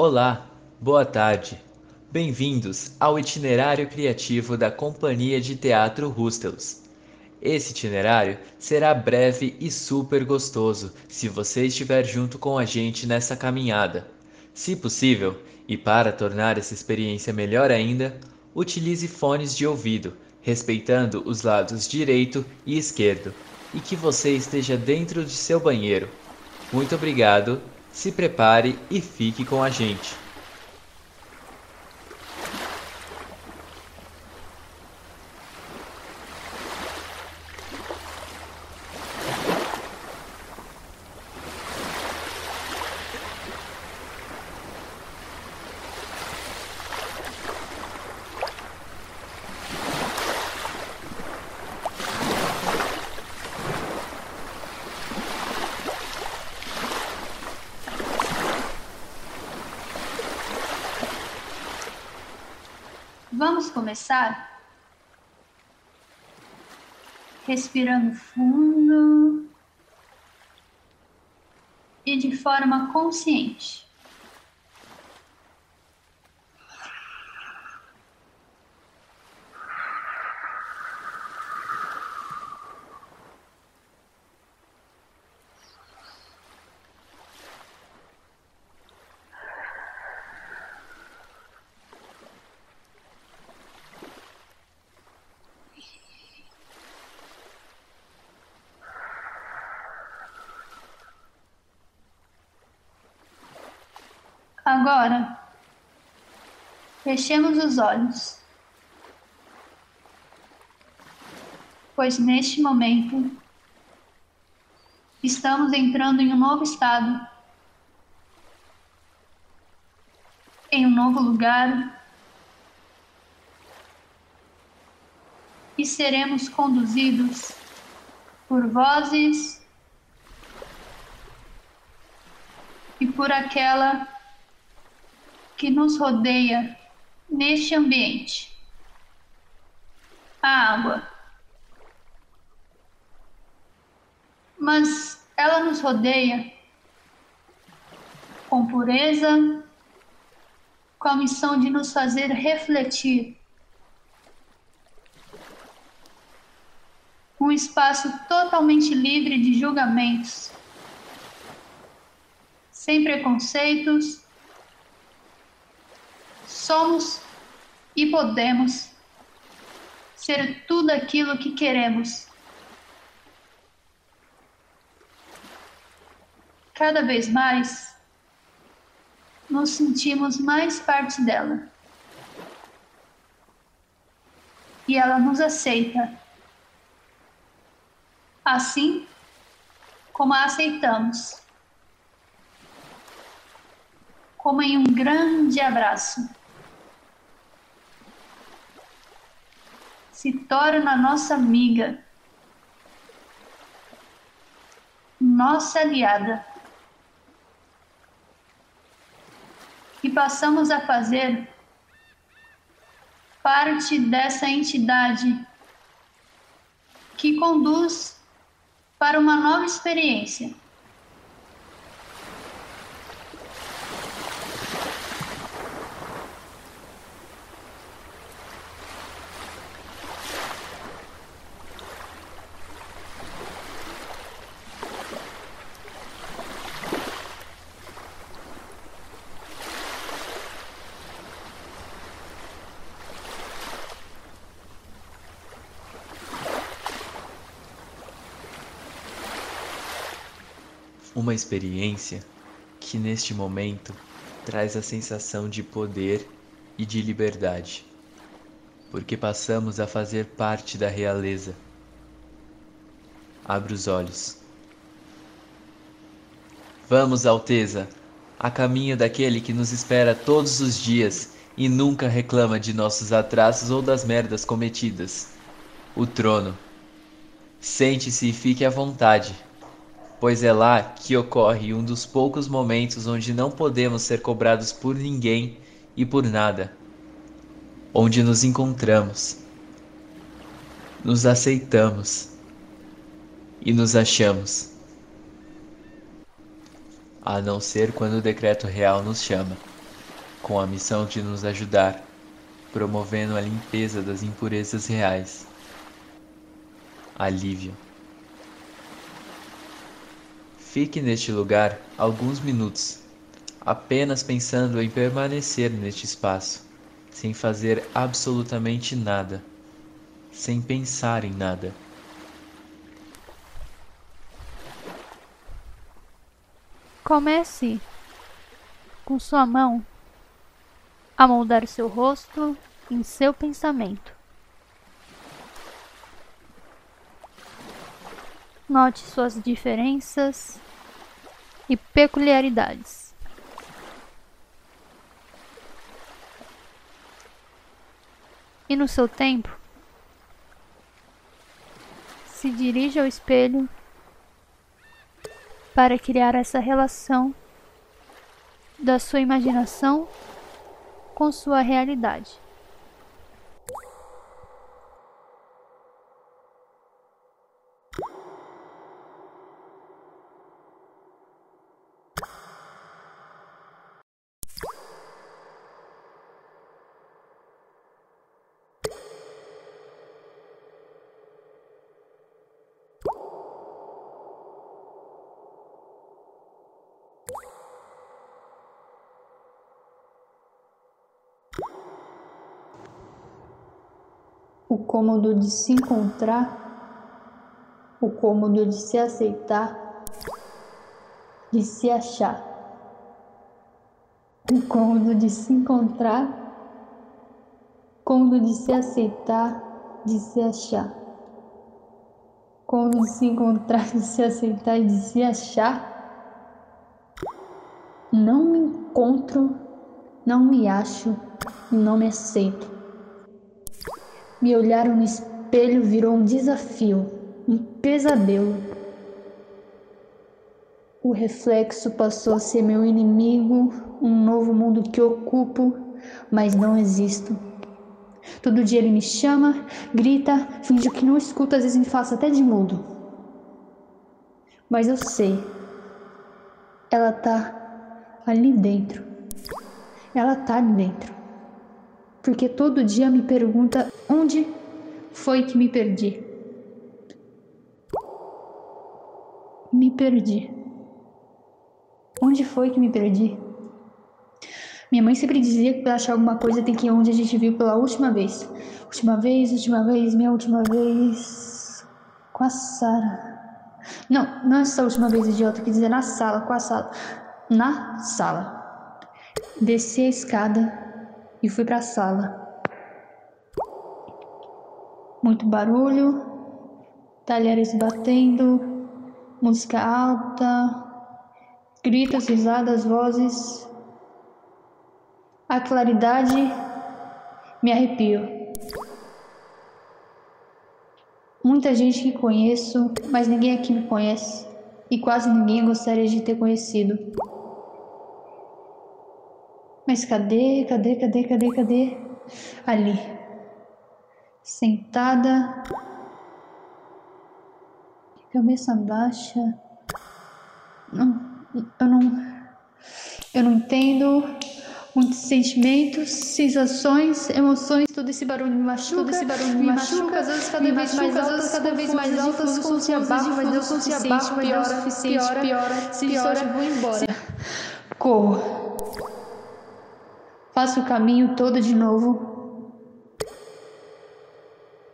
Olá, boa tarde. Bem-vindos ao itinerário criativo da Companhia de Teatro Rustels. Esse itinerário será breve e super gostoso se você estiver junto com a gente nessa caminhada. Se possível, e para tornar essa experiência melhor ainda, utilize fones de ouvido, respeitando os lados direito e esquerdo, e que você esteja dentro de seu banheiro. Muito obrigado, se prepare e fique com a gente. Vamos começar? Respirando fundo e de forma consciente. Agora, fechemos os olhos, pois neste momento estamos entrando em um novo estado, em um novo lugar. E seremos conduzidos por vozes e por aquela que nos rodeia neste ambiente. A água. Mas ela nos rodeia com pureza, com a missão de nos fazer refletir. Um espaço totalmente livre de julgamentos, sem preconceitos somos e podemos ser tudo aquilo que queremos. Cada vez mais nos sentimos mais parte dela. E ela nos aceita. Assim como a aceitamos. Como em um grande abraço. Se torna nossa amiga, nossa aliada. E passamos a fazer parte dessa entidade que conduz para uma nova experiência. Uma experiência que neste momento traz a sensação de poder e de liberdade, porque passamos a fazer parte da realeza. Abre os olhos. Vamos, Alteza, a caminho daquele que nos espera todos os dias e nunca reclama de nossos atrasos ou das merdas cometidas. O trono. Sente-se e fique à vontade pois é lá que ocorre um dos poucos momentos onde não podemos ser cobrados por ninguém e por nada, onde nos encontramos, nos aceitamos e nos achamos, a não ser quando o decreto real nos chama. com a missão de nos ajudar, promovendo a limpeza das impurezas reais. Alívio. Fique neste lugar alguns minutos, apenas pensando em permanecer neste espaço, sem fazer absolutamente nada, sem pensar em nada. Comece com sua mão a moldar seu rosto em seu pensamento. Note suas diferenças e peculiaridades. E no seu tempo, se dirija ao espelho para criar essa relação da sua imaginação com sua realidade. O cômodo de se encontrar, o cômodo de se aceitar, de se achar, o cômodo de se encontrar, cômodo de se aceitar, de se achar, cômodo de se encontrar, de se aceitar e de se achar. Não me encontro, não me acho e não me aceito. Me olhar no espelho virou um desafio, um pesadelo. O reflexo passou a ser meu inimigo, um novo mundo que ocupo, mas não existo. Todo dia ele me chama, grita, finge que não escuta, às vezes me faça até de mudo. Mas eu sei, ela tá ali dentro. Ela tá ali dentro porque todo dia me pergunta onde foi que me perdi. Me perdi. Onde foi que me perdi? Minha mãe sempre dizia que para achar alguma coisa tem que ir onde a gente viu pela última vez. Última vez, última vez, minha última vez. Com a Sara. Não, não essa última vez, idiota, quer dizer na sala, com a sala. Na sala. Desci a escada e fui para a sala. Muito barulho, talheres batendo, música alta, gritos, risadas, vozes. A claridade me arrepio. Muita gente que conheço, mas ninguém aqui me conhece e quase ninguém gostaria de ter conhecido. Mas cadê, cadê, cadê, cadê, cadê? Ali. Sentada. Cabeça baixa. Não, eu não. Eu não entendo muitos sentimentos, sensações, emoções, todo esse barulho me machuca, todo esse barulho me, me machuca, machuca, às vezes cada vez mais altas, cada vez mais altas, como se abaixo, mas Deus suficiente, piora, suficiente, piora, piora, se piora, vou embora. Corro. Faço o caminho todo de novo.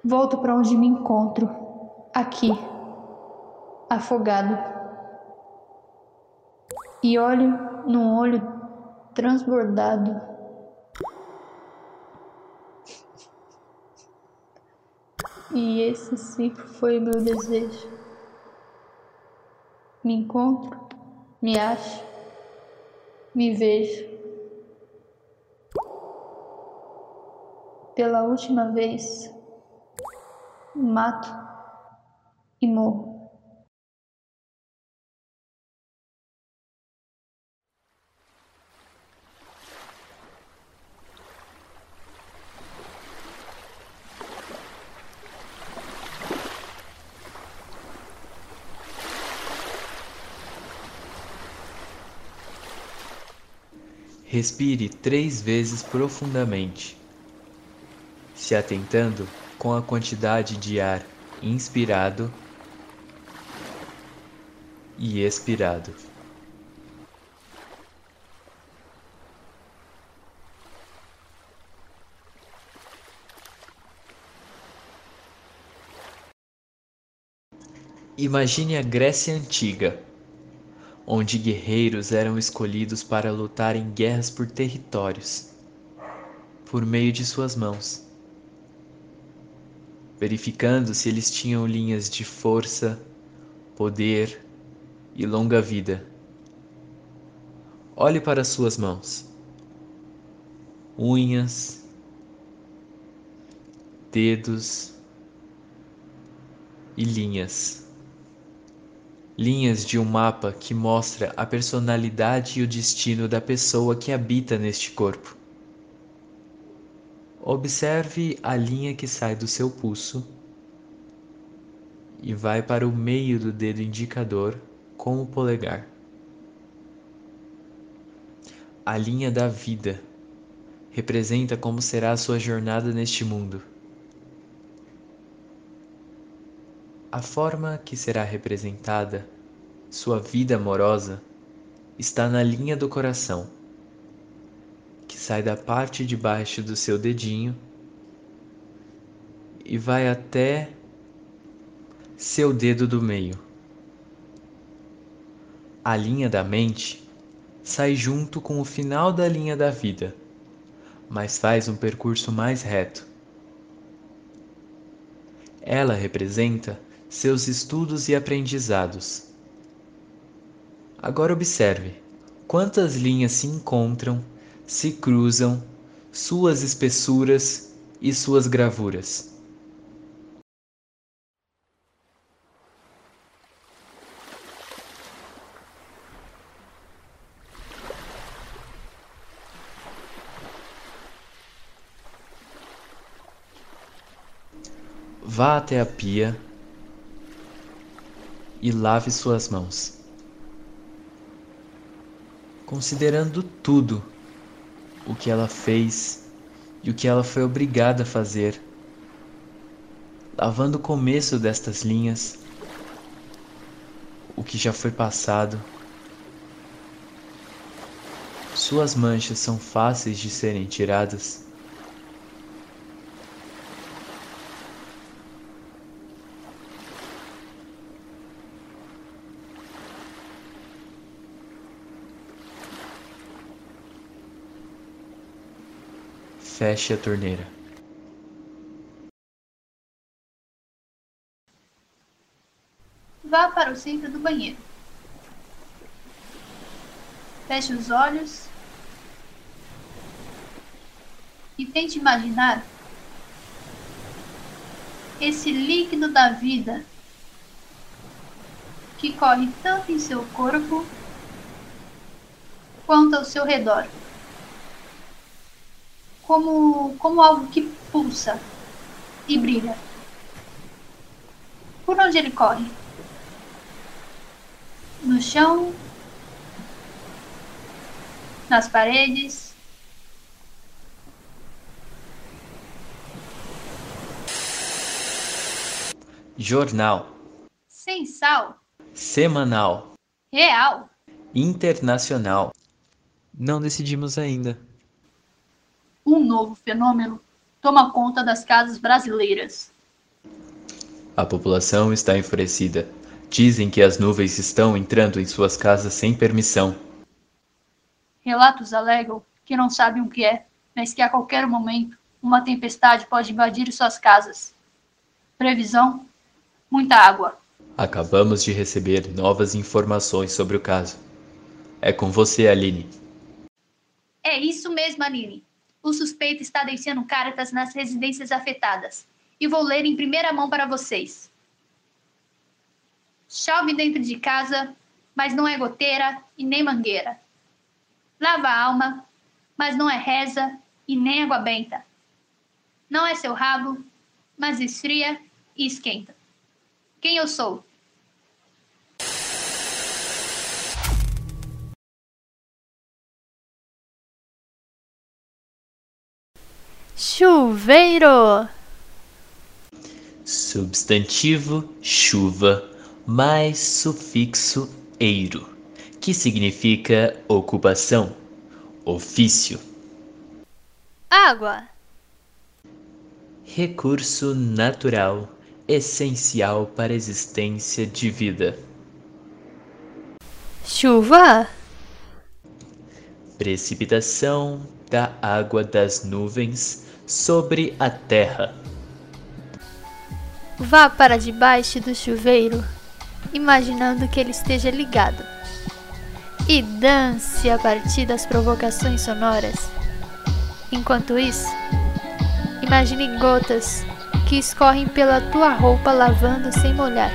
Volto para onde me encontro, aqui, afogado. E olho num olho transbordado. E esse sempre foi meu desejo. Me encontro, me acho, me vejo. pela última vez, mato e morro. Respire três vezes profundamente se atentando com a quantidade de ar inspirado e expirado. Imagine a Grécia Antiga, onde guerreiros eram escolhidos para lutar em guerras por territórios, por meio de suas mãos, verificando se eles tinham linhas de força, poder e longa vida. Olhe para suas mãos, unhas, dedos e linhas linhas de um mapa que mostra a personalidade e o destino da pessoa que habita neste corpo. Observe a linha que sai do seu pulso e vai para o meio do dedo indicador com o polegar. A linha da vida representa como será a sua jornada neste mundo. A forma que será representada, sua vida amorosa, está na linha do coração, que sai da parte de baixo do seu dedinho e vai até seu dedo do meio. A linha da mente sai junto com o final da linha da vida, mas faz um percurso mais reto. Ela representa seus estudos e aprendizados. Agora observe quantas linhas se encontram, se cruzam, suas espessuras e suas gravuras. Vá até a pia e lave suas mãos. Considerando tudo o que ela fez e o que ela foi obrigada a fazer, lavando o começo destas linhas, o que já foi passado. Suas manchas são fáceis de serem tiradas. Feche a torneira. Vá para o centro do banheiro. Feche os olhos e tente imaginar esse líquido da vida que corre tanto em seu corpo quanto ao seu redor como, como algo que pulsa e brilha. Por onde ele corre? No chão? Nas paredes? Jornal. Sem sal? Semanal. Real? Internacional. Não decidimos ainda novo fenômeno toma conta das casas brasileiras. A população está enfurecida. Dizem que as nuvens estão entrando em suas casas sem permissão. Relatos alegam que não sabem o que é, mas que a qualquer momento uma tempestade pode invadir suas casas. Previsão: muita água. Acabamos de receber novas informações sobre o caso. É com você, Aline. É isso mesmo, Aline o suspeito está deixando cartas nas residências afetadas. E vou ler em primeira mão para vocês. Chove dentro de casa, mas não é goteira e nem mangueira. Lava a alma, mas não é reza e nem água benta. Não é seu rabo, mas esfria e esquenta. Quem eu sou? Chuveiro. Substantivo chuva mais sufixo eiro, que significa ocupação, ofício. Água. Recurso natural essencial para a existência de vida. Chuva. Precipitação da água das nuvens sobre a terra. Vá para debaixo do chuveiro, imaginando que ele esteja ligado. E dance a partir das provocações sonoras. Enquanto isso, imagine gotas que escorrem pela tua roupa lavando sem molhar.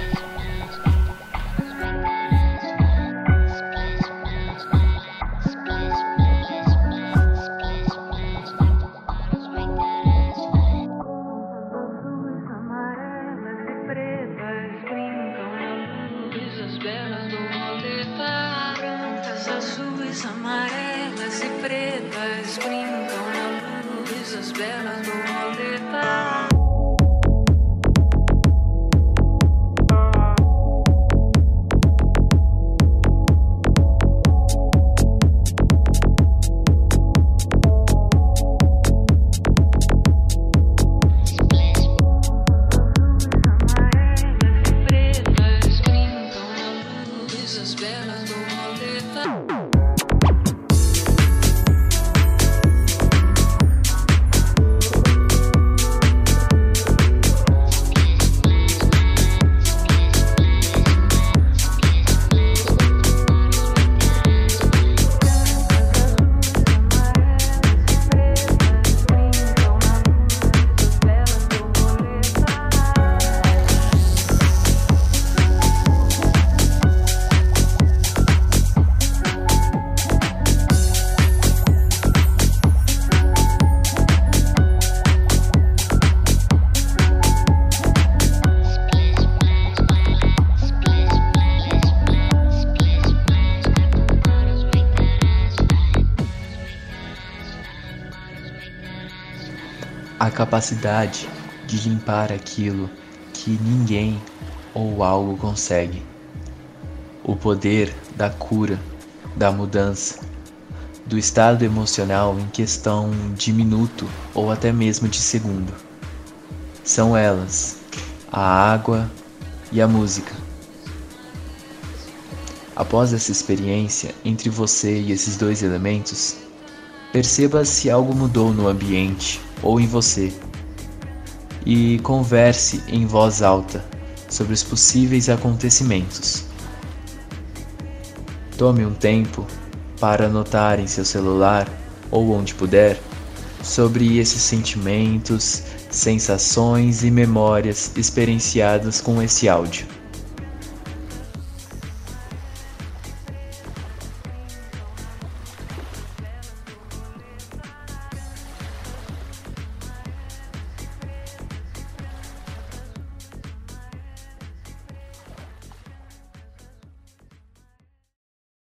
A capacidade de limpar aquilo que ninguém ou algo consegue, o poder da cura, da mudança, do estado emocional em questão de minuto ou até mesmo de segundo. São elas a água e a música. Após essa experiência entre você e esses dois elementos, perceba se algo mudou no ambiente ou em você. E converse em voz alta sobre os possíveis acontecimentos. Tome um tempo para anotar em seu celular ou onde puder sobre esses sentimentos, sensações e memórias experienciadas com esse áudio.